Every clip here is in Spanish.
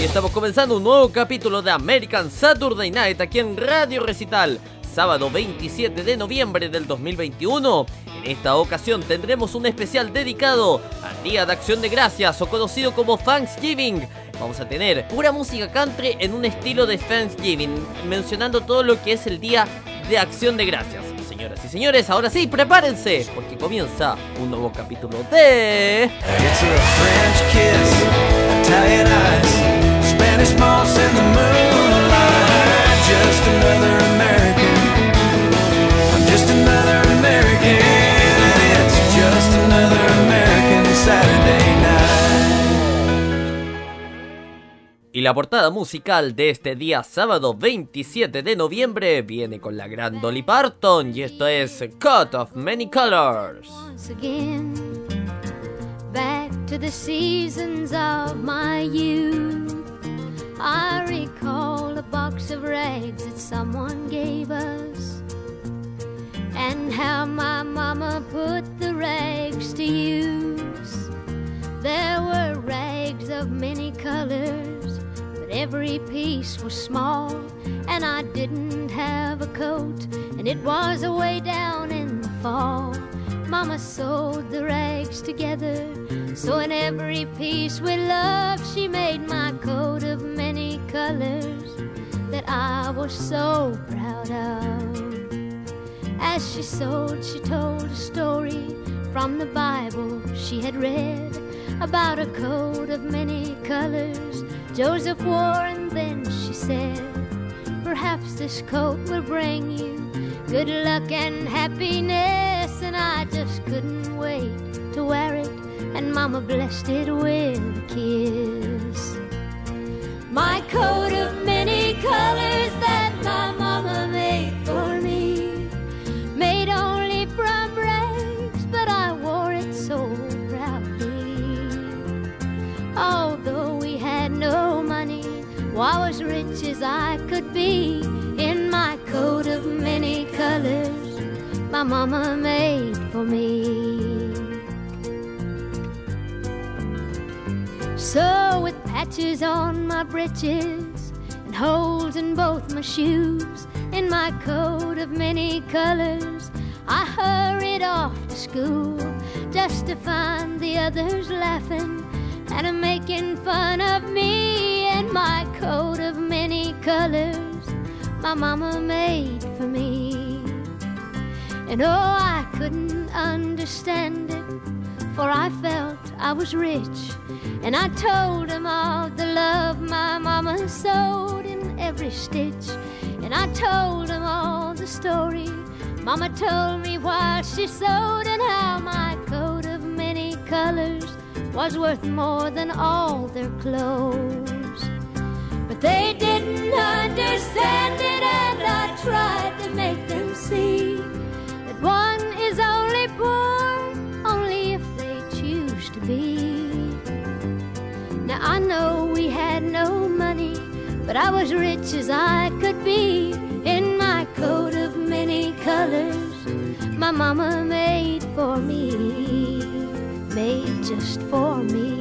Y estamos comenzando un nuevo capítulo de American Saturday Night aquí en Radio Recital, sábado 27 de noviembre del 2021. En esta ocasión tendremos un especial dedicado al Día de Acción de Gracias o conocido como Thanksgiving. Vamos a tener pura música country en un estilo de Thanksgiving, mencionando todo lo que es el Día de Acción de Gracias. Señoras y señores, ahora sí, prepárense, porque comienza un nuevo capítulo de... Spanish moss in the moonlight. Just another American. I'm just another American. It's just another American Saturday night. Y la portada musical de este día sábado 27 de noviembre viene con la gran Dolly Parton y esto es Cut of Many Colors. once again back to the seasons of my youth. I recall a box of rags that someone gave us, and how my mama put the rags to use. There were rags of many colors, but every piece was small, and I didn't have a coat, and it was away down in the fall. Mama sewed the rags together, so in every piece with love, she made my coat of many colors that I was so proud of. As she sewed, she told a story from the Bible she had read about a coat of many colors Joseph wore, and then she said, Perhaps this coat will bring you good luck and happiness. And I just couldn't wait to wear it, and Mama blessed it with a kiss. My coat of many colors that my mama made for me, made only from rags, but I wore it so proudly. Although we had no money, well, I was rich as I could be my mama made for me. So, with patches on my breeches and holes in both my shoes, in my coat of many colors, I hurried off to school just to find the others laughing and making fun of me and my coat of many colors my mama made for me. And oh, I couldn't understand it, for I felt I was rich. And I told him all the love my mama sewed in every stitch. And I told him all the story mama told me while she sewed, and how my coat of many colors was worth more than all their clothes. But they didn't understand it, and I tried to make them see I know we had no money, but I was rich as I could be in my coat of many colors my mama made for me, made just for me.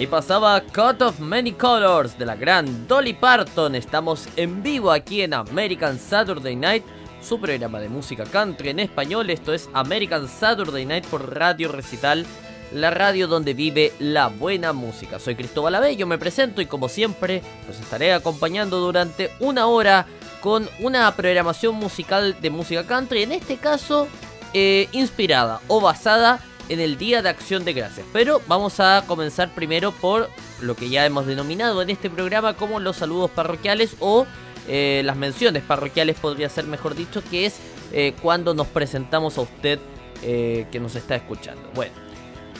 Y pasaba Cut of Many Colors de la gran Dolly Parton. Estamos en vivo aquí en American Saturday Night, su programa de música country en español. Esto es American Saturday Night por Radio Recital, la radio donde vive la buena música. Soy Cristóbal Abello, me presento y como siempre los estaré acompañando durante una hora con una programación musical de música country. En este caso, eh, inspirada o basada en el Día de Acción de Gracias. Pero vamos a comenzar primero por lo que ya hemos denominado en este programa como los saludos parroquiales o eh, las menciones parroquiales, podría ser mejor dicho, que es eh, cuando nos presentamos a usted eh, que nos está escuchando. Bueno,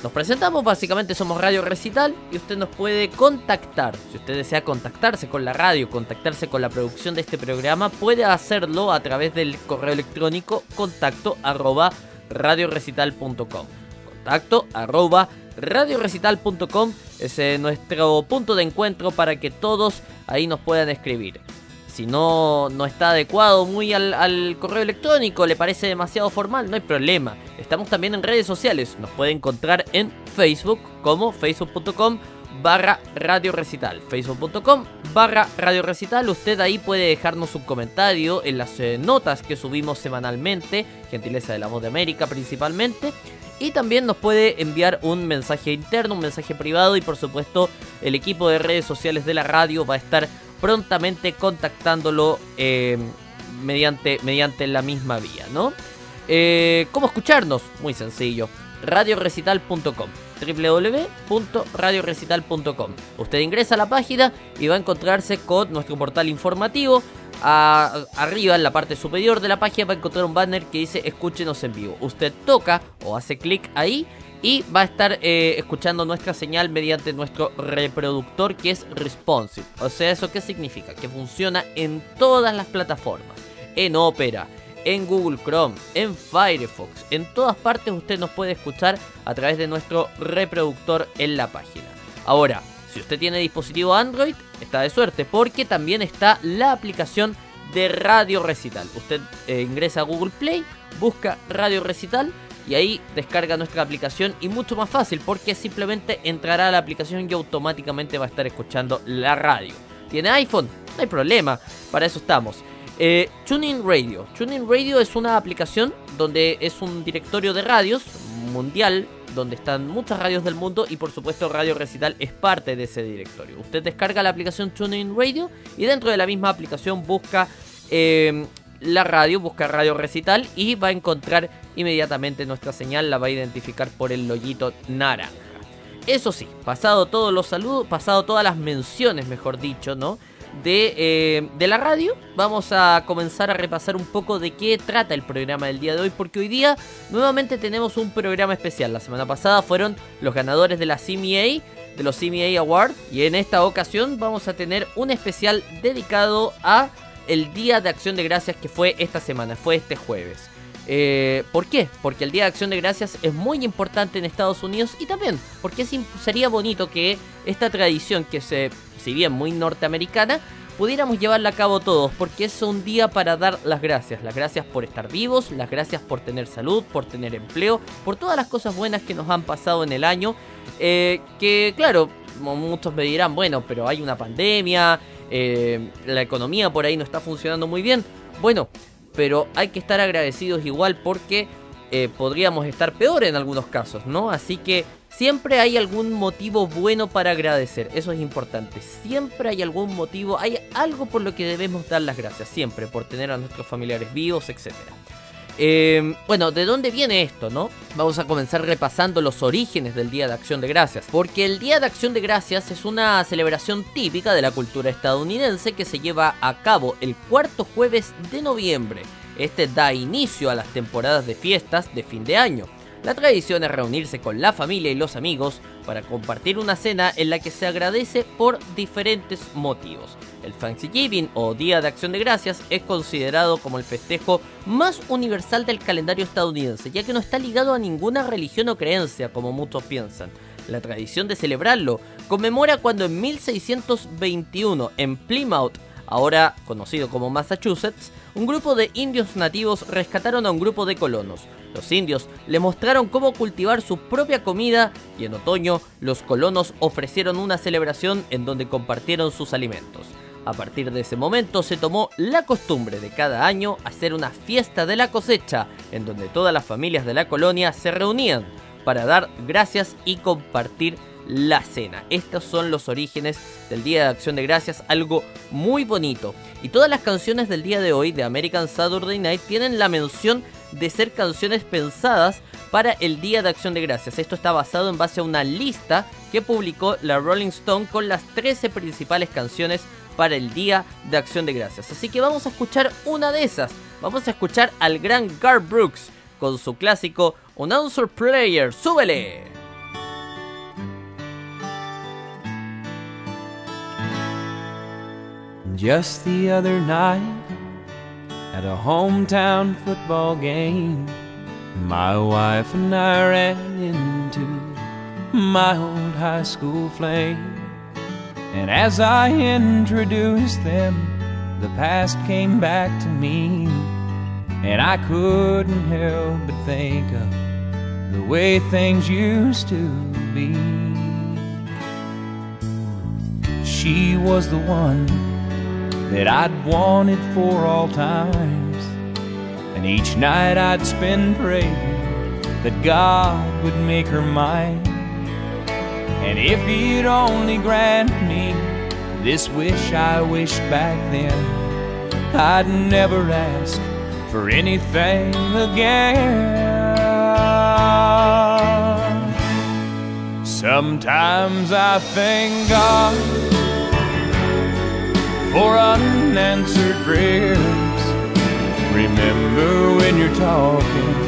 nos presentamos, básicamente somos Radio Recital y usted nos puede contactar. Si usted desea contactarse con la radio, contactarse con la producción de este programa, puede hacerlo a través del correo electrónico contacto arroba radiorecital.com. Contacto arroba radiorecital.com es nuestro punto de encuentro para que todos ahí nos puedan escribir. Si no, no está adecuado muy al, correo electrónico, le parece demasiado formal, no hay problema. Estamos también en redes sociales. Nos puede encontrar en Facebook como facebook.com barra radio recital. Facebook.com barra radio recital. Usted ahí puede dejarnos un comentario en las eh, notas que subimos semanalmente. Gentileza de la voz de América principalmente. Y también nos puede enviar un mensaje interno, un mensaje privado. Y por supuesto, el equipo de redes sociales de la radio va a estar prontamente contactándolo eh, mediante, mediante la misma vía, ¿no? Eh, ¿Cómo escucharnos? Muy sencillo. Radiorecital.com www.radiorecital.com Usted ingresa a la página y va a encontrarse con nuestro portal informativo. A- arriba, en la parte superior de la página, va a encontrar un banner que dice Escúchenos en vivo. Usted toca o hace clic ahí y va a estar eh, escuchando nuestra señal mediante nuestro reproductor que es responsive. O sea, ¿eso qué significa? Que funciona en todas las plataformas. En Opera, en Google Chrome, en Firefox, en todas partes usted nos puede escuchar a través de nuestro reproductor en la página. Ahora, si usted tiene dispositivo Android, está de suerte porque también está la aplicación de Radio Recital. Usted eh, ingresa a Google Play, busca Radio Recital y ahí descarga nuestra aplicación y mucho más fácil porque simplemente entrará a la aplicación y automáticamente va a estar escuchando la radio. ¿Tiene iPhone? No hay problema, para eso estamos. Eh, TuneIn Radio. TuneIn Radio es una aplicación donde es un directorio de radios mundial donde están muchas radios del mundo y por supuesto Radio Recital es parte de ese directorio. Usted descarga la aplicación TuneIn Radio y dentro de la misma aplicación busca eh, la radio, busca Radio Recital y va a encontrar inmediatamente nuestra señal, la va a identificar por el loguito naranja. Eso sí, pasado todos los saludos, pasado todas las menciones, mejor dicho, ¿no? De, eh, de la radio, vamos a comenzar a repasar un poco de qué trata el programa del día de hoy, porque hoy día nuevamente tenemos un programa especial. La semana pasada fueron los ganadores de la CMA, de los CMA Awards, y en esta ocasión vamos a tener un especial dedicado a el Día de Acción de Gracias que fue esta semana, fue este jueves. Eh, ¿Por qué? Porque el Día de Acción de Gracias es muy importante en Estados Unidos y también porque sería bonito que esta tradición que se, si bien muy norteamericana, pudiéramos llevarla a cabo todos, porque es un día para dar las gracias, las gracias por estar vivos, las gracias por tener salud, por tener empleo, por todas las cosas buenas que nos han pasado en el año, eh, que claro, muchos me dirán, bueno, pero hay una pandemia, eh, la economía por ahí no está funcionando muy bien, bueno, pero hay que estar agradecidos igual porque eh, podríamos estar peor en algunos casos, ¿no? Así que siempre hay algún motivo bueno para agradecer, eso es importante. Siempre hay algún motivo, hay algo por lo que debemos dar las gracias, siempre, por tener a nuestros familiares vivos, etc. Eh, bueno, ¿de dónde viene esto, no? Vamos a comenzar repasando los orígenes del Día de Acción de Gracias. Porque el Día de Acción de Gracias es una celebración típica de la cultura estadounidense que se lleva a cabo el cuarto jueves de noviembre. Este da inicio a las temporadas de fiestas de fin de año. La tradición es reunirse con la familia y los amigos para compartir una cena en la que se agradece por diferentes motivos. El Thanksgiving o Día de Acción de Gracias es considerado como el festejo más universal del calendario estadounidense, ya que no está ligado a ninguna religión o creencia como muchos piensan. La tradición de celebrarlo conmemora cuando en 1621 en Plymouth, ahora conocido como Massachusetts, un grupo de indios nativos rescataron a un grupo de colonos. Los indios le mostraron cómo cultivar su propia comida y en otoño los colonos ofrecieron una celebración en donde compartieron sus alimentos. A partir de ese momento se tomó la costumbre de cada año hacer una fiesta de la cosecha en donde todas las familias de la colonia se reunían para dar gracias y compartir la cena. Estos son los orígenes del Día de Acción de Gracias, algo muy bonito. Y todas las canciones del día de hoy de American Saturday Night tienen la mención de ser canciones pensadas para el Día de Acción de Gracias. Esto está basado en base a una lista que publicó la Rolling Stone con las 13 principales canciones para el Día de Acción de Gracias. Así que vamos a escuchar una de esas. Vamos a escuchar al gran Gar Brooks con su clásico Announcer Player. ¡Súbele! Just the other night, at a hometown football game, my wife and I ran into my old high school flame. And as I introduced them, the past came back to me, and I couldn't help but think of the way things used to be. She was the one that I'd wanted for all times, and each night I'd spend praying that God would make her mine. And if you'd only grant me this wish I wished back then, I'd never ask for anything again. Sometimes I thank God for unanswered prayers. Remember when you're talking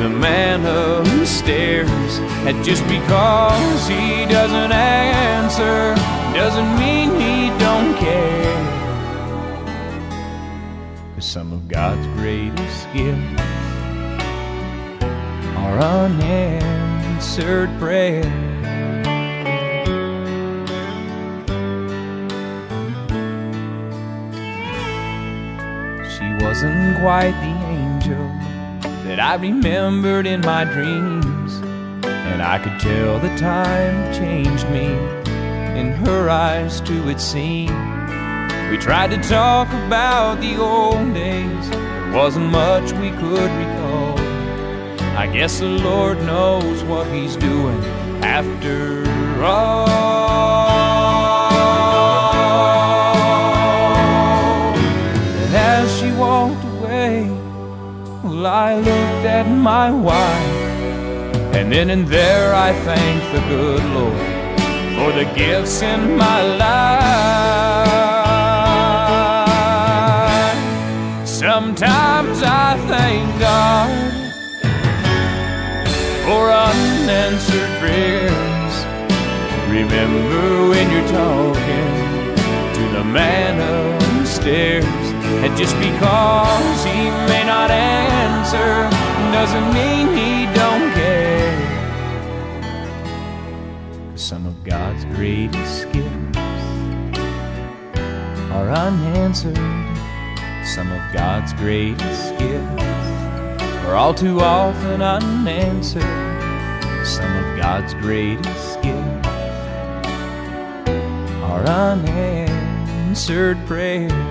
the man upstairs, and just because he doesn't answer doesn't mean he don't care. Cause some of God's greatest gifts are unanswered prayers. She wasn't quite the that I remembered in my dreams, and I could tell the time changed me. In her eyes, too, it seemed. We tried to talk about the old days, there wasn't much we could recall. I guess the Lord knows what He's doing after all. Well, I looked at my wife, and then and there I thanked the good Lord for the gifts in my life. Sometimes I thank God for unanswered prayers. Remember when you're talking to the man upstairs, and just because he may not answer doesn't mean he don't care. Some of God's greatest gifts are unanswered. Some of God's greatest gifts are all too often unanswered. Some of God's greatest gifts are unanswered prayers.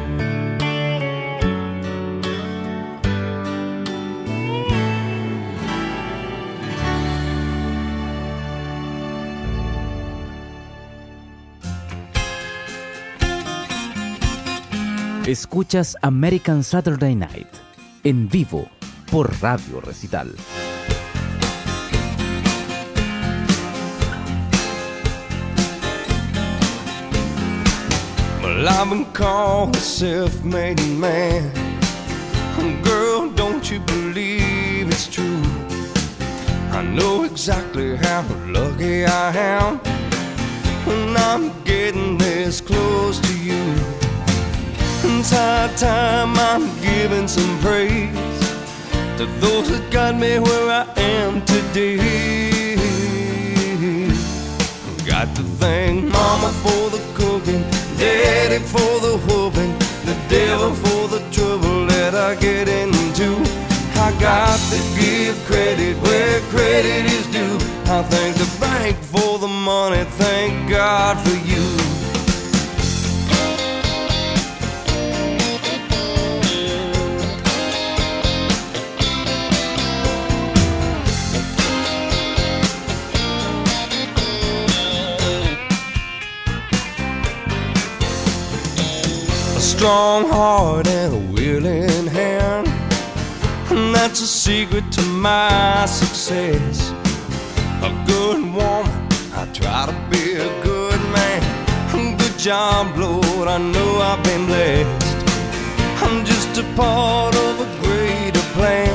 Escuchas American Saturday Night en vivo por Radio Recital. Well, I've been called a self-made man. Girl, don't you believe it's true? I know exactly how lucky I am when I'm getting this close to you. High time I'm giving some praise to those that got me where I am today. Got to thank Mama for the cooking, Daddy for the whooping, the devil for the trouble that I get into. I got to give credit where credit is due. I thank the bank for the money, thank God for you. Strong heart and a willing hand. And that's a secret to my success. A good woman, I try to be a good man. Good job, Lord, I know I've been blessed. I'm just a part of a greater plan.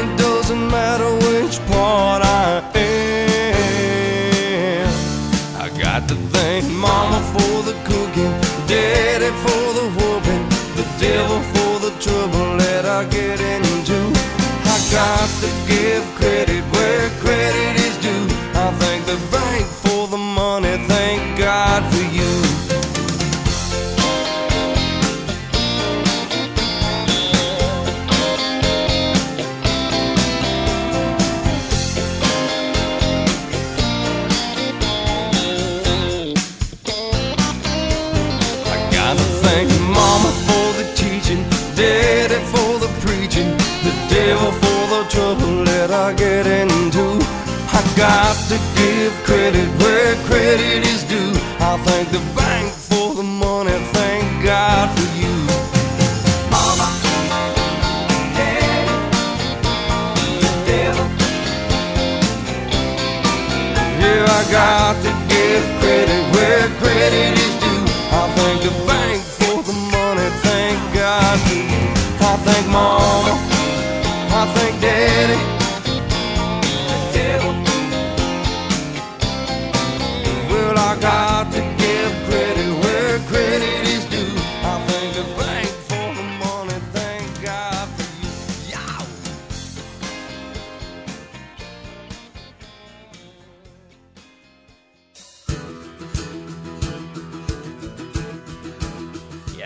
It doesn't matter which part I am. I got to thank Mama for the cooking, start getting into. I got to give credit credit where credit is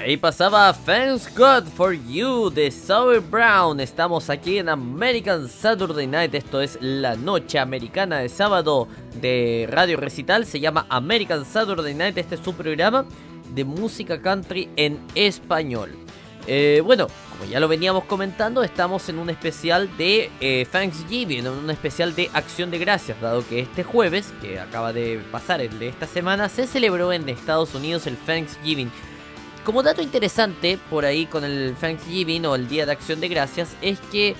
ahí pasaba Thanks God for You de Sour Brown. Estamos aquí en American Saturday Night. Esto es la noche americana de sábado de Radio Recital. Se llama American Saturday Night. Este es su programa de música country en español. Eh, bueno, como ya lo veníamos comentando, estamos en un especial de eh, Thanksgiving, en un especial de Acción de Gracias, dado que este jueves, que acaba de pasar el de esta semana, se celebró en Estados Unidos el Thanksgiving. Como dato interesante por ahí con el Thanksgiving o el Día de Acción de Gracias es que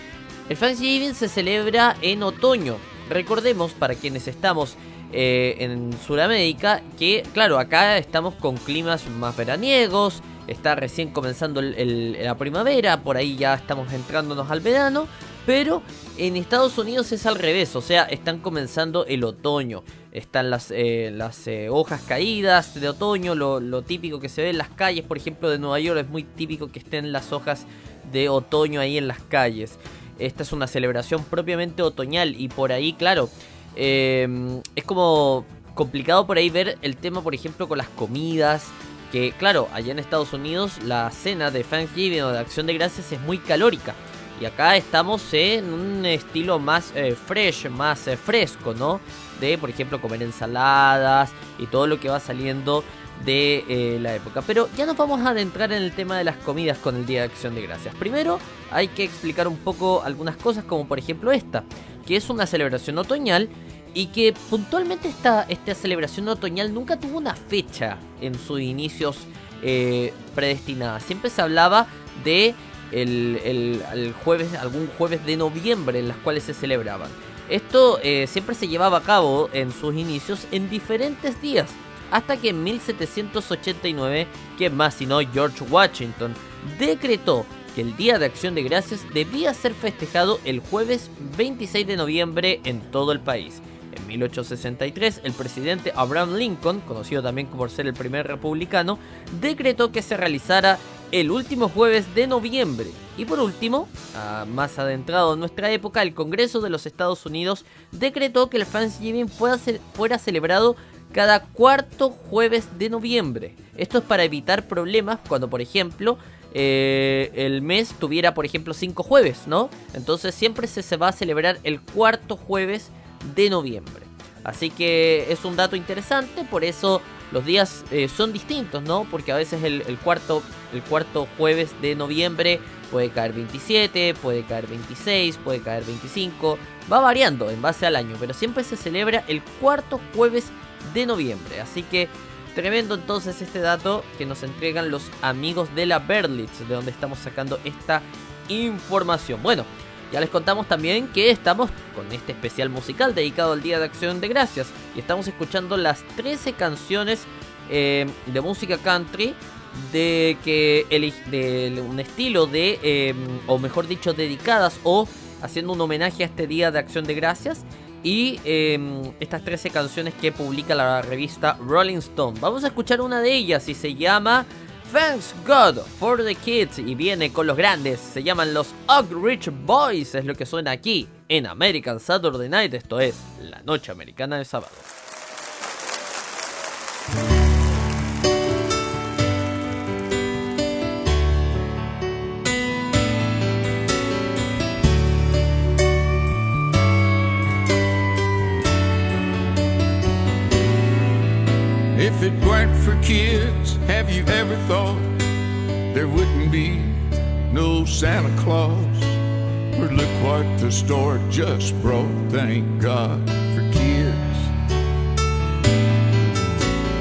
el Thanksgiving se celebra en otoño. Recordemos para quienes estamos eh, en Sudamérica que, claro, acá estamos con climas más veraniegos, está recién comenzando la primavera, por ahí ya estamos entrándonos al verano, pero en Estados Unidos es al revés, o sea, están comenzando el otoño. Están las, eh, eh, hojas caídas de otoño, lo, lo típico que se ve en las calles, por ejemplo, de Nueva York, es muy típico que estén las hojas de otoño ahí en las calles. Esta es una celebración propiamente otoñal y por ahí, claro, eh, es como complicado por ahí ver el tema, por ejemplo, con las comidas. Que claro, allá en Estados Unidos la cena de Thanksgiving o de Acción de Gracias es muy calórica. Y acá estamos en un estilo más eh, fresh, más eh, fresco, ¿no? De, por ejemplo, comer ensaladas y todo lo que va saliendo de eh, la época. Pero ya nos vamos a adentrar en el tema de las comidas con el Día de Acción de Gracias. Primero hay que explicar un poco algunas cosas, como por ejemplo esta, que es una celebración otoñal y que puntualmente esta, esta celebración otoñal nunca tuvo una fecha en sus inicios predestinada. Siempre se hablaba de el, el- jueves, algún jueves de noviembre en las cuales se celebraban. Esto eh, siempre se llevaba a cabo en sus inicios en diferentes días, hasta que en 1789, que más sino George Washington, decretó que el Día de Acción de Gracias debía ser festejado el jueves 26 de noviembre en todo el país. En 1863, el presidente Abraham Lincoln, conocido también por ser el primer republicano, decretó que se realizara el último jueves de noviembre. Y por último, ah, más adentrado en nuestra época, el Congreso de los Estados Unidos decretó que el Thanksgiving fuera, fuera celebrado cada cuarto jueves de noviembre. Esto es para evitar problemas cuando, por ejemplo, eh, el mes tuviera, por ejemplo, cinco jueves, ¿no? Entonces siempre se, se va a celebrar el cuarto jueves de noviembre. Así que es un dato interesante, por eso los días eh, son distintos, ¿no? Porque a veces el, el cuarto, el cuarto jueves de noviembre puede caer 27, puede caer 26, puede caer 25, va variando en base al año, pero siempre se celebra el cuarto jueves de noviembre. Así que tremendo entonces este dato que nos entregan los amigos de la Berlitz, de donde estamos sacando esta información. Bueno, ya les contamos también que estamos con este especial musical dedicado al Día de Acción de Gracias y estamos escuchando las 13 canciones eh, de música country de que de un estilo de eh, o mejor dicho dedicadas o haciendo un homenaje a este Día de Acción de Gracias y eh, estas 13 canciones que publica la revista Rolling Stone. Vamos a escuchar una de ellas y se llama Thanks God for the Kids y viene con los grandes. Se llaman los Oak Ridge Boys, es lo que suena aquí en American Saturday Night. Esto es la noche americana de sábado. Santa Claus? But look what the store just brought. Thank God for kids.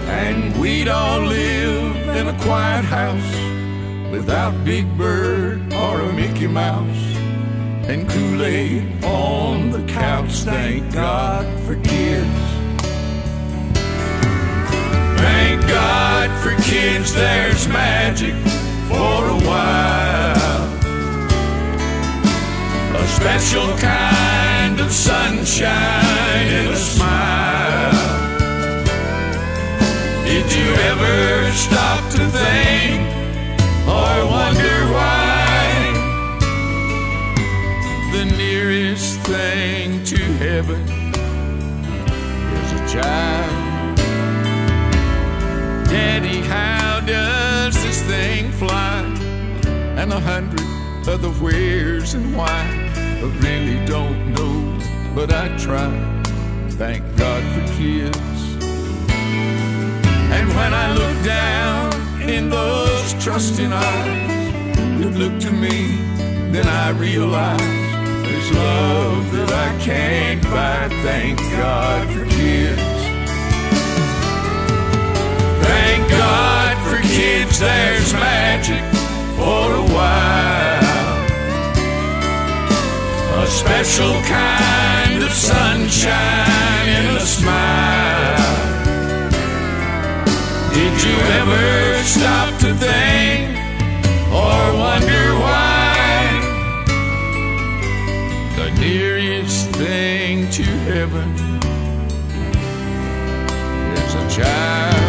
And we'd all live in a quiet house without Big Bird or a Mickey Mouse and Kool-Aid on the couch. Thank God for kids. Thank God for kids, there's magic for a while. A special kind of sunshine and a smile. Did you ever stop to think or wonder why? The nearest thing to heaven is a child. Daddy, how does this thing fly? And a hundred other wheres and why. I really don't know, but I try. Thank God for kids. And when I look down in those trusting eyes that look to me, then I realize there's love that I can't buy. Thank God for kids. Thank God for kids, there's magic for a while. A special kind of sunshine in a smile. Did you ever stop to think or wonder why? The nearest thing to heaven is a child.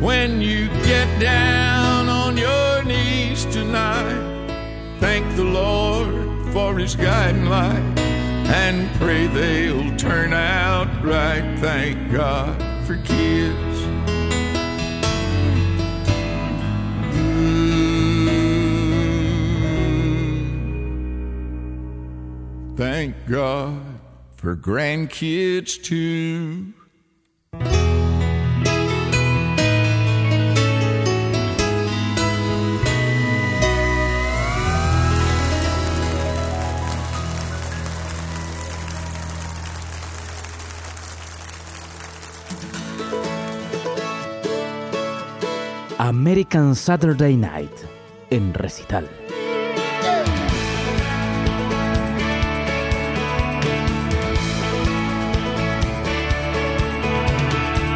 When you get down tonight, thank the Lord for his guiding light and pray they'll turn out right. Thank God for kids. Thank God for grandkids too. American Saturday Night en recital.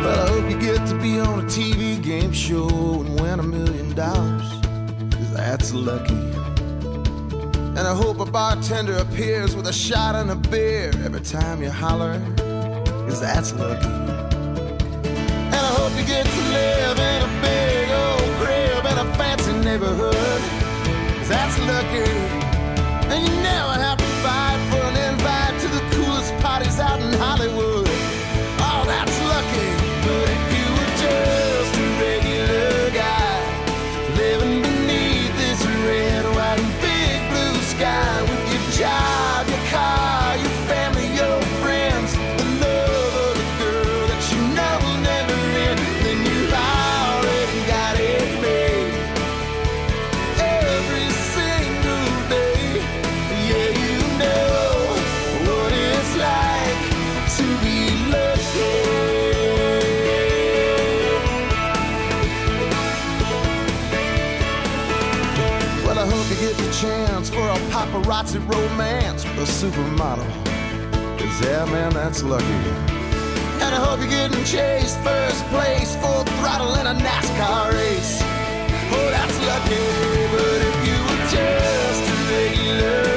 Well, I hope you get to be on a TV game show and win a million dollars. That's lucky. And I hope a bartender appears with a shot and a beer every time you holler. Cause that's lucky. And I hope you get to live in a big neighborhood. That's lucky. And you never have to fight for an invite to the coolest parties out in Hollywood. A supermodel. Cause yeah, man, that's lucky. And I hope you're getting chased first place, full throttle in a NASCAR race. Oh, that's lucky. But if you were just a regular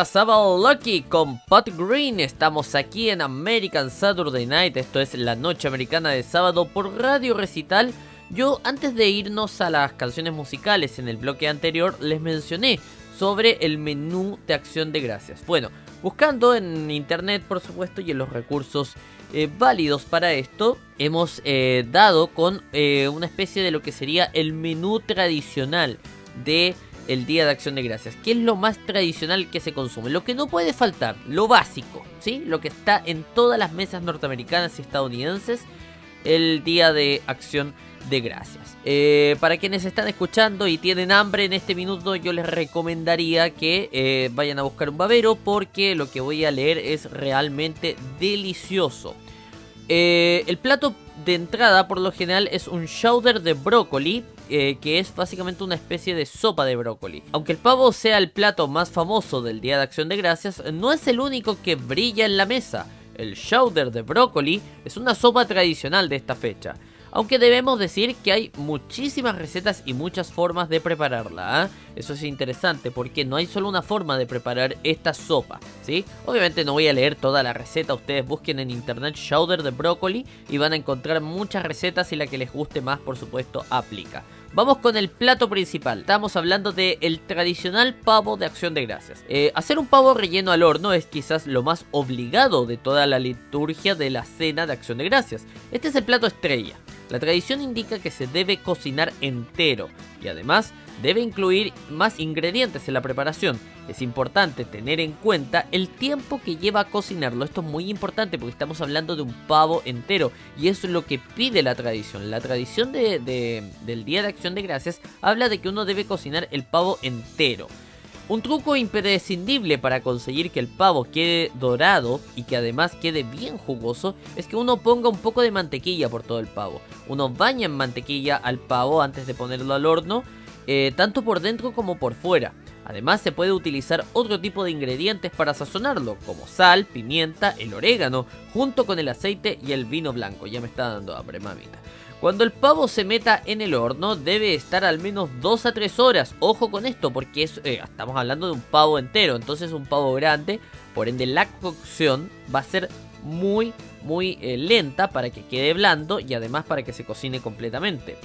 pasaba Lucky con Pat Green. Estamos aquí en American Saturday Night. Esto es la noche americana de sábado por Radio Recital. Yo, antes de irnos a las canciones musicales en el bloque anterior, les mencioné sobre el menú de acción de gracias. Bueno, buscando en internet, por supuesto, y en los recursos eh, válidos para esto, hemos eh, dado con eh, una especie de lo que sería el menú tradicional de el Día de Acción de Gracias. ¿Qué es lo más tradicional que se consume? Lo que no puede faltar, lo básico, ¿sí? Lo que está en todas las mesas norteamericanas y estadounidenses el Día de Acción de Gracias. Eh, para quienes están escuchando y tienen hambre en este minuto, yo les recomendaría que eh, vayan a buscar un babero porque lo que voy a leer es realmente delicioso. Eh, el plato de entrada por lo general es un chowder de brócoli, eh, que es básicamente una especie de sopa de brócoli. Aunque el pavo sea el plato más famoso del Día de Acción de Gracias, no es el único que brilla en la mesa. El chowder de brócoli es una sopa tradicional de esta fecha. Aunque debemos decir que hay muchísimas recetas y muchas formas de prepararla. ¿ah? Eso es interesante porque no hay solo una forma de preparar esta sopa. ¿sí? Obviamente no voy a leer toda la receta. Ustedes busquen en internet chowder de brócoli y van a encontrar muchas recetas y la que les guste más por supuesto aplica. Vamos con el plato principal. Estamos hablando del el tradicional pavo de acción de gracias. Eh, hacer un pavo relleno al horno es quizás lo más obligado de toda la liturgia de la cena de acción de gracias. Este es el plato estrella. La tradición indica que se debe cocinar entero y además debe incluir más ingredientes en la preparación. Es importante tener en cuenta el tiempo que lleva a cocinarlo. Esto es muy importante porque estamos hablando de un pavo entero y eso es lo que pide la tradición. La tradición de- de- del Día de Acción de Gracias habla de que uno debe cocinar el pavo entero. Un truco imprescindible para conseguir que el pavo quede dorado y que además quede bien jugoso es que uno ponga un poco de mantequilla por todo el pavo. Uno baña en mantequilla al pavo antes de ponerlo al horno, eh, tanto por dentro como por fuera. Además se puede utilizar otro tipo de ingredientes para sazonarlo, como sal, pimienta, el orégano, junto con el aceite y el vino blanco. Ya me está dando hambre, mamita. Cuando el pavo se meta en el horno debe estar al menos 2 a 3 horas. Ojo con esto porque eh, estamos hablando de un pavo entero, entonces un pavo grande. Por ende la cocción va a ser muy muy eh, lenta para que quede blando y además para que se cocine completamente.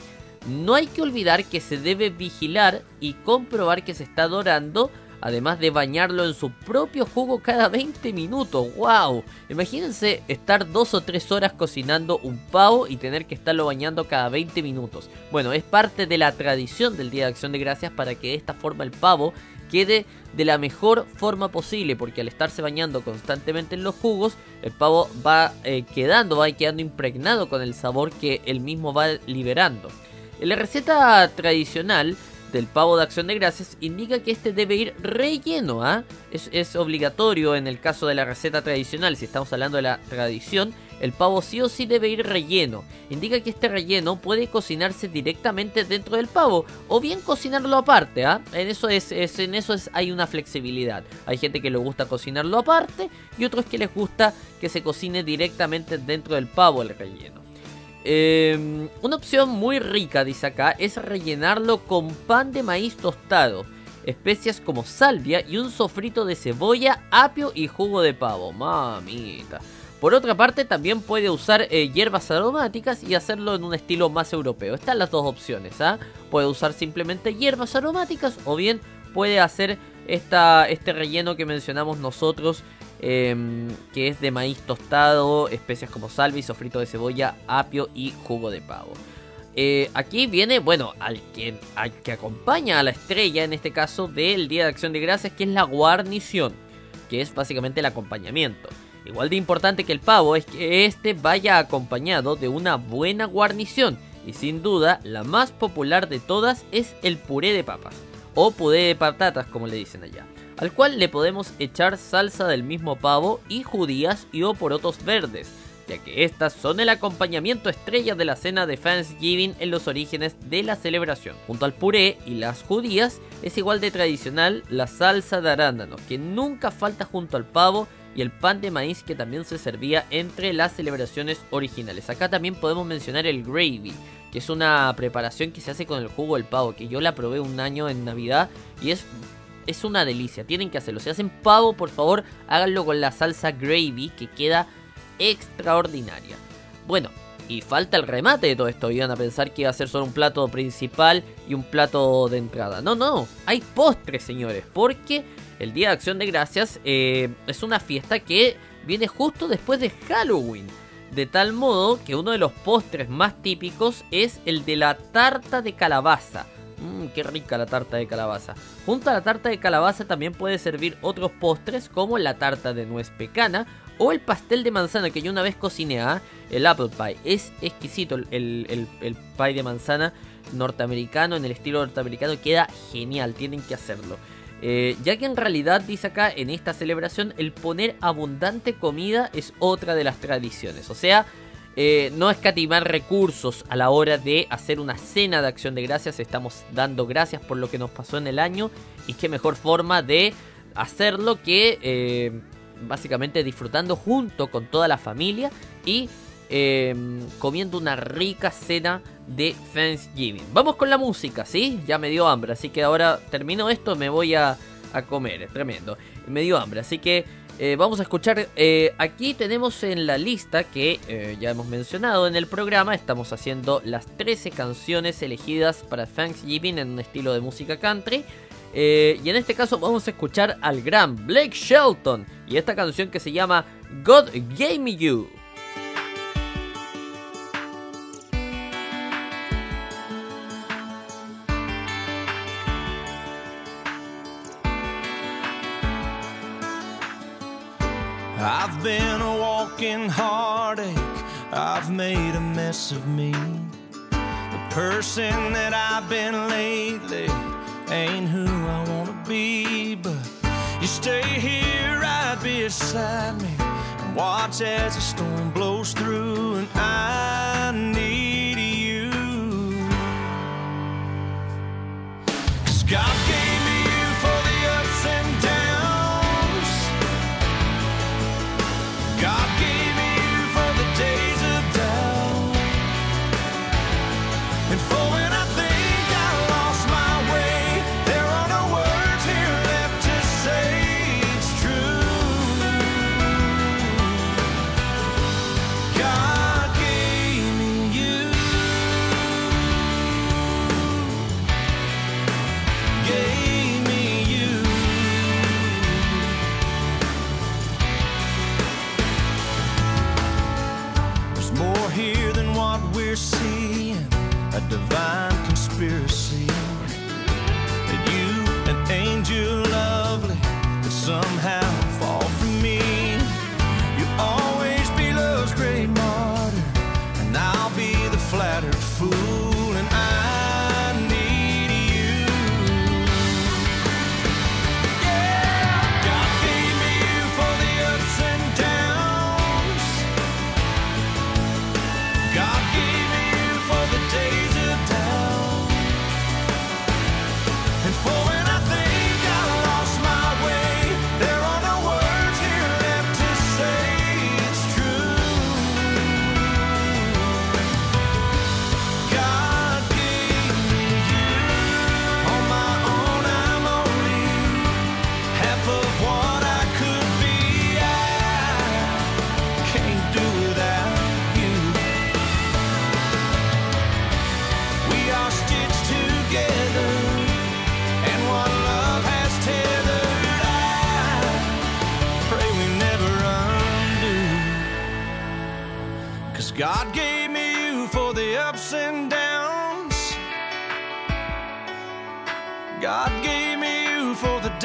No hay que olvidar que se debe vigilar y comprobar que se está dorando además de bañarlo en su propio jugo cada 20 minutos. ¡Wow! Imagínense estar dos o tres horas cocinando un pavo y tener que estarlo bañando cada 20 minutos. Bueno, es parte de la tradición del Día de Acción de Gracias para que de esta forma el pavo quede de la mejor forma posible porque al estarse bañando constantemente en los jugos el pavo va eh, quedando va quedando impregnado con el sabor que él mismo va liberando la receta tradicional del pavo de acción de gracias indica que este debe ir relleno, ¿ah? es, obligatorio en el caso de la receta tradicional, si estamos hablando de la tradición, el pavo sí o sí debe ir relleno. Indica que este relleno puede cocinarse directamente dentro del pavo o bien cocinarlo aparte, ¿ah? En eso es, es- en eso es, hay una flexibilidad. Hay gente que le gusta cocinarlo aparte y otros que les gusta que se cocine directamente dentro del pavo el relleno. Eh, una opción muy rica, dice acá, es rellenarlo con pan de maíz tostado, especias como salvia y un sofrito de cebolla, apio y jugo de pavo. Mamita. Por otra parte, también puede usar eh, hierbas aromáticas y hacerlo en un estilo más europeo. Están las dos opciones. ¿ah? Puede usar simplemente hierbas aromáticas o bien puede hacer esta, este relleno que mencionamos nosotros, em, que es de maíz tostado, especias como salvi, sofrito de cebolla, apio y jugo de pavo. Eh, aquí viene, bueno, al que, al que acompaña a la estrella, en este caso, del Día de Acción de Gracias, que es la guarnición, que es básicamente el acompañamiento. Igual de importante que el pavo es que este vaya acompañado de una buena guarnición. Y sin duda, la más popular de todas es el puré de papas. O puré de patatas, como le dicen allá. Al cual le podemos echar salsa del mismo pavo y judías y o porotos verdes. Ya que estas son el acompañamiento estrella de la cena de Thanksgiving en los orígenes de la celebración. Junto al puré y las judías es igual de tradicional la salsa de arándanos, que nunca falta junto al pavo y el pan de maíz que también se servía entre las celebraciones originales. Acá también podemos mencionar el gravy, que es una preparación que se hace con el jugo del pavo, que yo la probé un año en Navidad y es, es una delicia, tienen que hacerlo. Si hacen pavo, por favor, háganlo con la salsa gravy, que queda extraordinaria. Bueno, y falta el remate de todo esto. Iban a pensar que iba a ser solo un plato principal y un plato de entrada. No, no, hay postres, señores, porque el Día de Acción de Gracias eh, es una fiesta que viene justo después de Halloween. De tal modo que uno de los postres más típicos es el de la tarta de calabaza. Mmm, qué rica la tarta de calabaza. Junto a la tarta de calabaza también puede servir otros postres como la tarta de nuez pecana o el pastel de manzana que yo una vez cociné, ¿ah? el apple pie. Es exquisito el, el, el pie de manzana norteamericano, en el estilo norteamericano, queda genial, tienen que hacerlo. Eh, ya que en realidad dice acá en esta celebración el poner abundante comida es otra de las tradiciones. O sea, eh, no escatimar recursos a la hora de hacer una cena de acción de gracias. Estamos dando gracias por lo que nos pasó en el año. Y qué mejor forma de hacerlo que eh, básicamente disfrutando junto con toda la familia y comiendo una rica cena de Thanksgiving. Vamos con la música, ¿sí? Ya me dio hambre, así que ahora termino esto, me voy a, a comer, es tremendo. Me dio hambre, así que eh, vamos a escuchar. Eh, aquí tenemos en la lista que eh, ya hemos mencionado en el programa. Estamos haciendo las 13 canciones elegidas para Thanksgiving en un estilo de música country. y en este caso vamos a escuchar al gran Blake Shelton y esta canción que se llama God Gave Me You. I've been a walking heartache. I've made a mess of me. The person that I've been lately ain't who I wanna be. But you stay here right beside me and watch as the storm blows through, and I need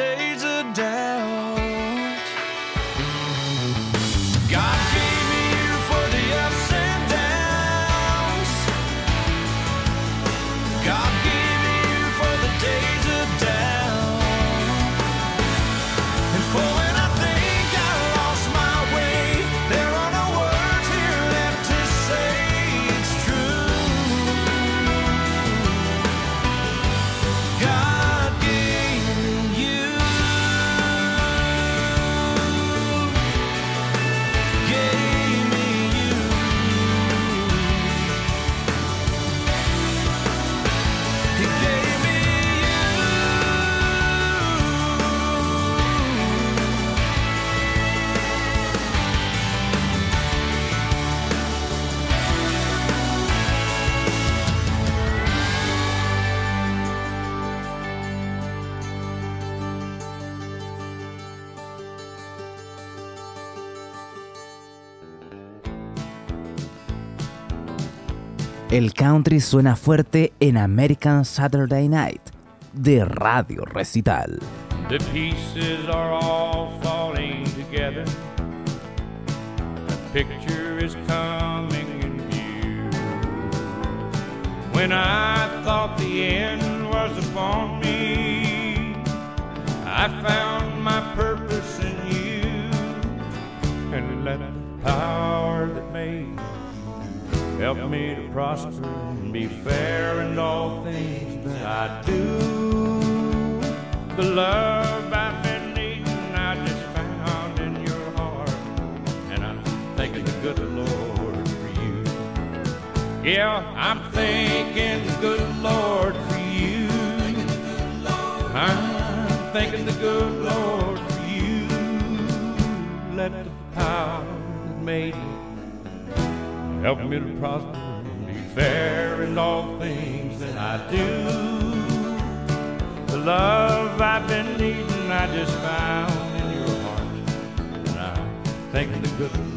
days a day. El country suena fuerte en American Saturday Night de Radio Recital. The pieces are all falling together. A picture is coming in view. When I thought the end was upon me, I found my purpose in you. And let the power help me to prosper and be fair in all things that I do. The love I've been needing, I just found in your heart. And I'm thanking the good Lord for you. Yeah, I'm thanking the good Lord for you. I'm thanking the good Lord for you. Let the power that made me help me to prosper and be fair in all things that I do. The love I've been needing, I just found in your heart. And I thank the good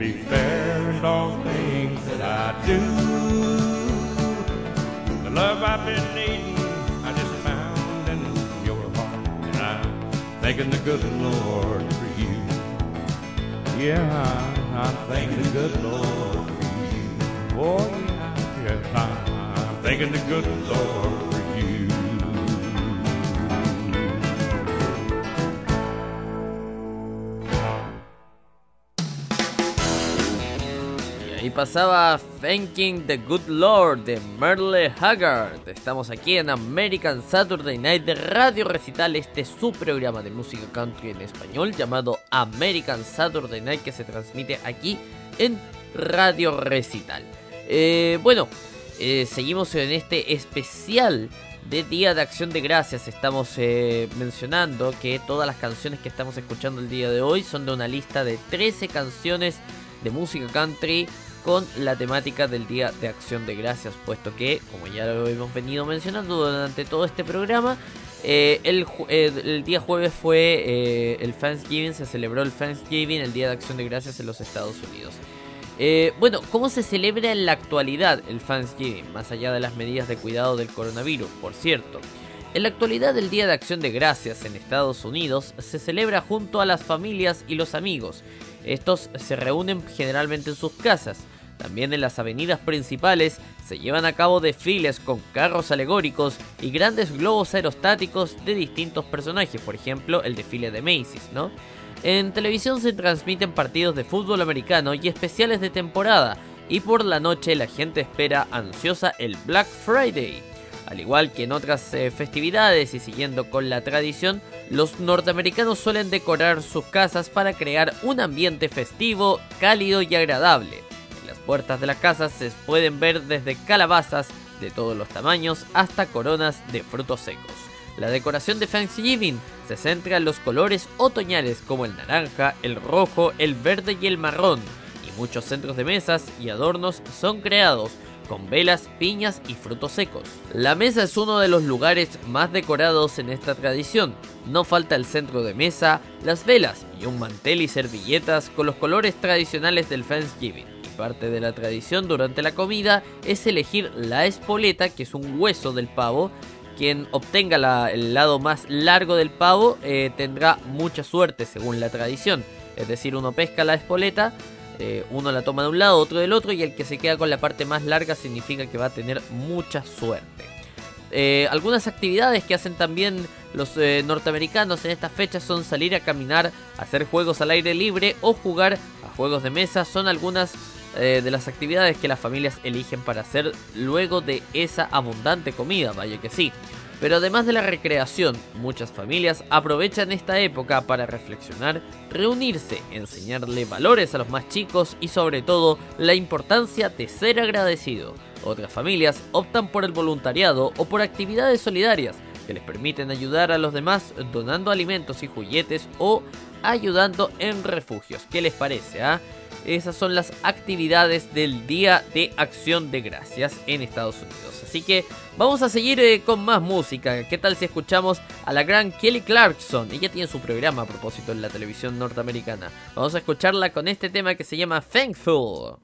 be fair in all things that I do. The love I've been needing, I just found in your heart, and I'm thanking the good Lord for you. Yeah, I'm thanking the good Lord for you. Oh, yeah, yeah, I'm thanking the good Lord ahí pasaba Thanking the Good Lord de Merle Haggard. Estamos aquí en American Saturday Night de Radio Recital. Este es su programa de música country en español llamado American Saturday Night que se transmite aquí en Radio Recital. Eh, bueno, eh, seguimos en este especial de Día de Acción de Gracias. Estamos eh, mencionando que todas las canciones que estamos escuchando el día de hoy son de una lista de 13 canciones de música country con la temática del Día de Acción de Gracias, puesto que, como ya lo hemos venido mencionando durante todo este programa, eh, eh, el día jueves fue eh, el Thanksgiving, se celebró el Thanksgiving, el Día de Acción de Gracias en los Estados Unidos. Bueno, ¿cómo se celebra en la actualidad el Thanksgiving, más allá de las medidas de cuidado del coronavirus, por cierto? En la actualidad el Día de Acción de Gracias en Estados Unidos se celebra junto a las familias y los amigos. Estos se reúnen generalmente en sus casas. También en las avenidas principales se llevan a cabo desfiles con carros alegóricos y grandes globos aerostáticos de distintos personajes, por ejemplo el desfile de Macy's, ¿no? En televisión se transmiten partidos de fútbol americano y especiales de temporada, y por la noche la gente espera ansiosa el Black Friday. Al igual que en otras eh, festividades y siguiendo con la tradición, los norteamericanos suelen decorar sus casas para crear un ambiente festivo, cálido y agradable. En las puertas de las casas se pueden ver desde calabazas de todos los tamaños hasta coronas de frutos secos. La decoración de Thanksgiving se centra en los colores otoñales como el naranja, el rojo, el verde y el marrón, y muchos centros de mesas y adornos son creados con velas, piñas y frutos secos. La mesa es uno de los lugares más decorados en esta tradición. No falta el centro de mesa, las velas y un mantel y servilletas con los colores tradicionales del Thanksgiving. Y parte de la tradición durante la comida es elegir la espoleta, que es un hueso del pavo. Quien obtenga el lado más largo del pavo eh, tendrá mucha suerte según la tradición. Es decir, uno pesca la espoleta, eh, uno la toma de un lado, otro del otro, y el que se queda con la parte más larga significa que va a tener mucha suerte. Eh, algunas actividades que hacen también los eh, norteamericanos en estas fechas son salir a caminar, hacer juegos al aire libre o jugar a juegos de mesa. Son algunas de las actividades que las familias eligen para hacer luego de esa abundante comida, vaya que sí. Pero además de la recreación, muchas familias aprovechan esta época para reflexionar, reunirse, enseñarle valores a los más chicos y sobre todo la importancia de ser agradecido. Otras familias optan por el voluntariado o por actividades solidarias que les permiten ayudar a los demás donando alimentos y juguetes o ayudando en refugios. ¿Qué les parece? ah? Esas son las actividades del Día de Acción de Gracias en Estados Unidos. Así que vamos a seguir eh, con más música. ¿Qué tal si escuchamos a la gran Kelly Clarkson? Ella tiene su programa a propósito en la televisión norteamericana. Vamos a escucharla con este tema que se llama Thankful.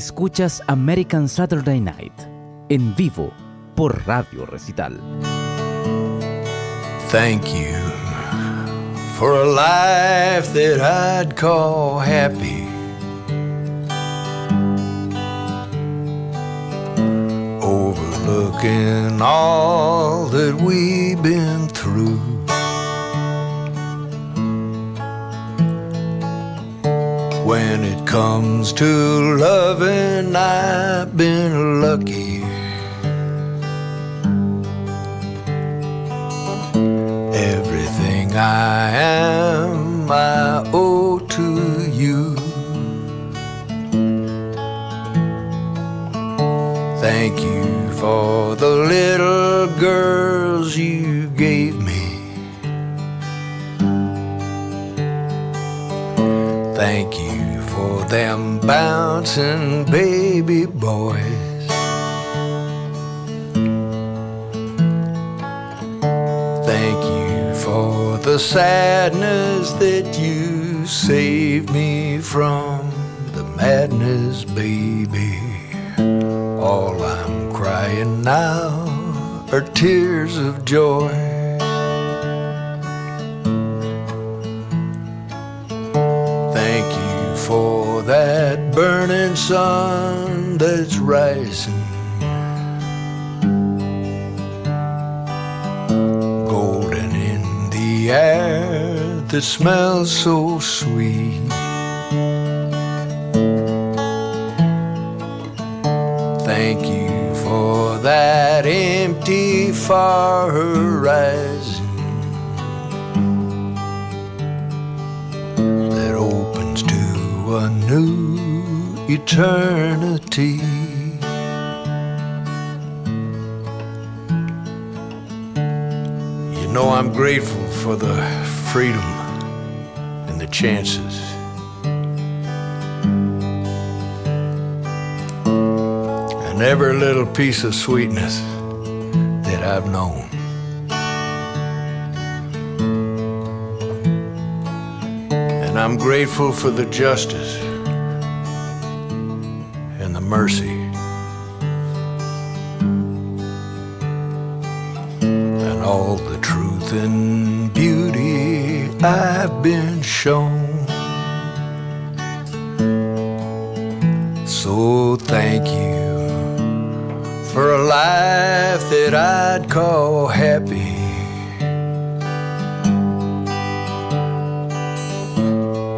Escuchas American Saturday Night en vivo por Radio Recital. Thank you for a life that I'd call happy. Overlooking all that we've been through. When it comes to loving, I've been lucky. Everything I am, I owe to you. Thank you for the little girls you gave me. Thank you for them bouncing baby boys. Thank you for the sadness that you saved me from the madness, baby. All I'm crying now are tears of joy. Burning sun that's rising. golden in the air that smells so sweet. Thank you for that empty far horizon eternity. You know, I'm grateful for the freedom and the chances. And every little piece of sweetness that I've known. And I'm grateful for the justice I've been shown. So thank you for a life that I'd call happy.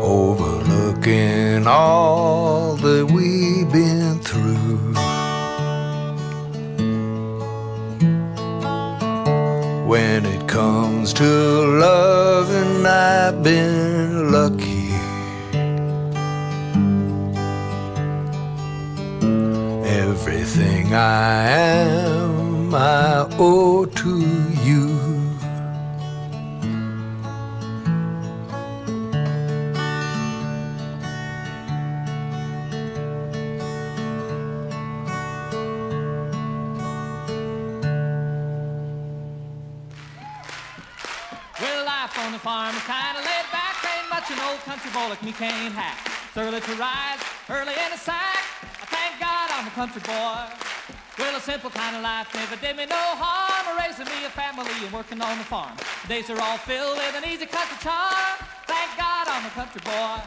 Overlooking all that we've been through. When it comes to loving, I've been lucky. Everything I am, I owe to me can't hack. It's early to rise, early in the sack. I thank God I'm a country boy. Well, a simple kind of life never did me no harm. Raising me a family and working on the farm. Days are all filled with an easy country charm. Thank God I'm a country boy.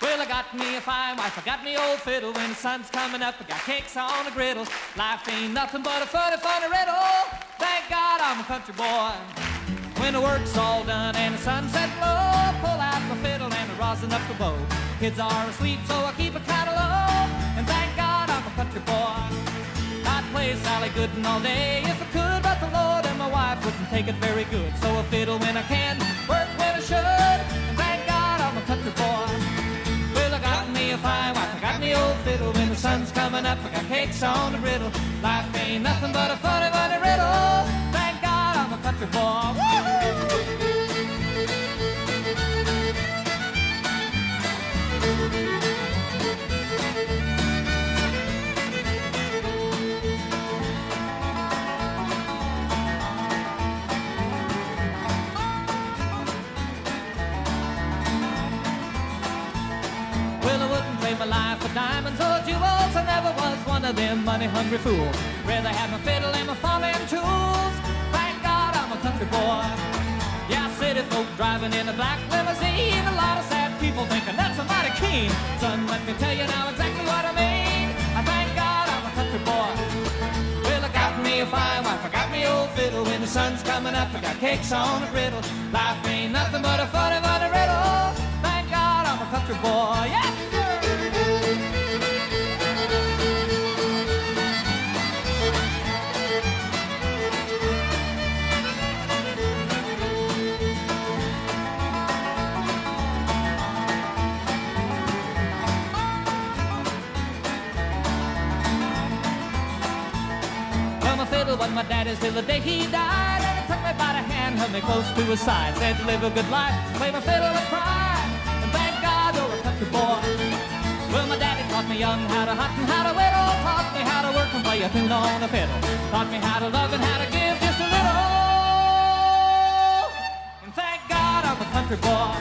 Well, I got me a fine wife, I got me old fiddle. When the sun's coming up, I got cakes on the griddle. Life ain't nothing but a funny, funny riddle. Thank God I'm a country boy. When the work's all done and the sunset low, pull out my fiddle and I rosin up the bow. Kids are asleep, so I keep kinda low. And thank God I'm a country boy. I'd play Sally Gooden all day if I could, but the Lord and my wife wouldn't take it very good. So I fiddle when I can, work when I should. And thank God I'm a country boy. Well, I got me a fine wife, I got me old fiddle. When the sun's coming up, I got cakes on the riddle. Life ain't nothing but a funny, funny riddle before. my life for diamonds or jewels. I never was one of them money hungry fools. Rather have my fiddle and my farming tools boy. Yeah, city folk driving in a black limousine. A lot of sad people thinking that's a mighty keen. Son, let me tell you now exactly what I mean. I thank God I'm a country boy. Well, I got me a fine wife, I got me old fiddle. When the sun's coming up, I got cakes on a griddle. Life ain't nothing but a funny, funny riddle. Thank God I'm a country boy. Yes, was my daddy's till the day he died. And he took me by the hand, held me close to his side. Said, to live a good life, play my fiddle and cry. And thank God you're a country boy. Well, my daddy taught me young how to hunt and how to whittle. Taught me how to work and play a tune on a fiddle. Taught me how to love and how to give just a little. And thank God I'm a country boy.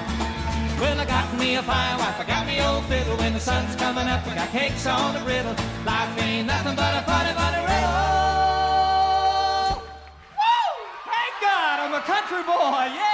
Well, I got me a fine wife, I got me old fiddle. When the sun's coming up, I got cakes on the griddle. Life ain't nothing but a funny, funny riddle. Country boy, yeah!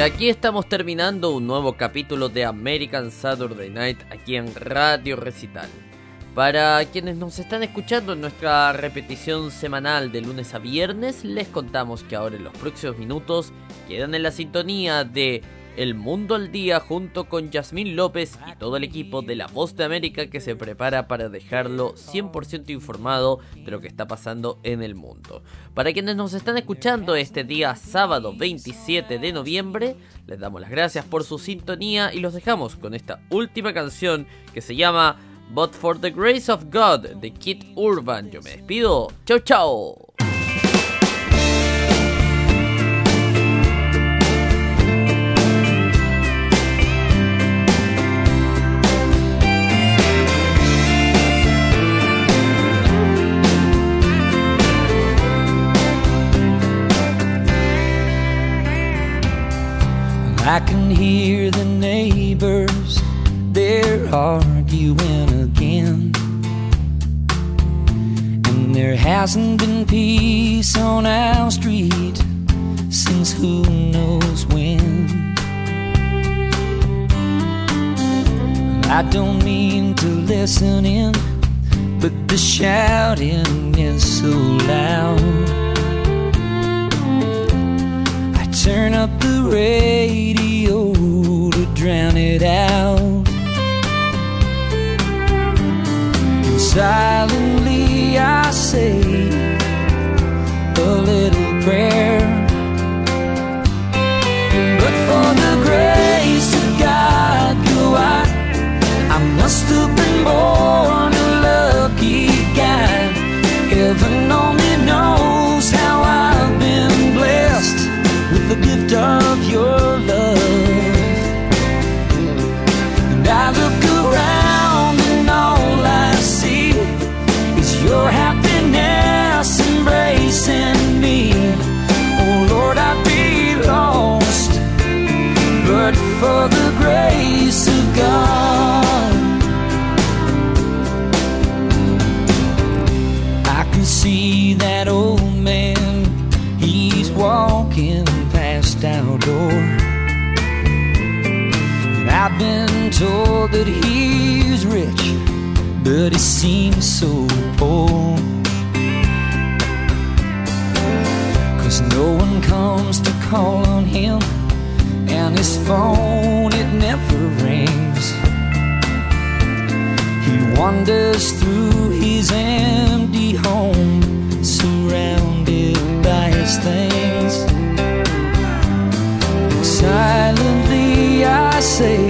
Y aquí estamos terminando un nuevo capítulo de American Saturday Night aquí en Radio Recital. Para quienes nos están escuchando en nuestra repetición semanal de lunes a viernes, les contamos que ahora en los próximos minutos quedan en la sintonía de El Mundo al Día junto con Yasmín López y todo el equipo de La Voz de América que se prepara para dejarlo 100% informado de lo que está pasando en el mundo. Para quienes nos están escuchando este día sábado 27 de noviembre, les damos las gracias por su sintonía y los dejamos con esta última canción que se llama But for the Grace of God de Kit Urban. Yo me despido. Chau chau. I can hear the neighbors, they're arguing again. And there hasn't been peace on our street since who knows when. I don't mean to listen in, but the shouting is so loud. Turn up the radio to drown it out. And silently I say a little prayer. But for the grace of God, go I. I must have been born that he's rich, but he seems so poor. Cause no one comes to call on him, and his phone it never rings. He wanders through his empty home, surrounded by his things. Silently I say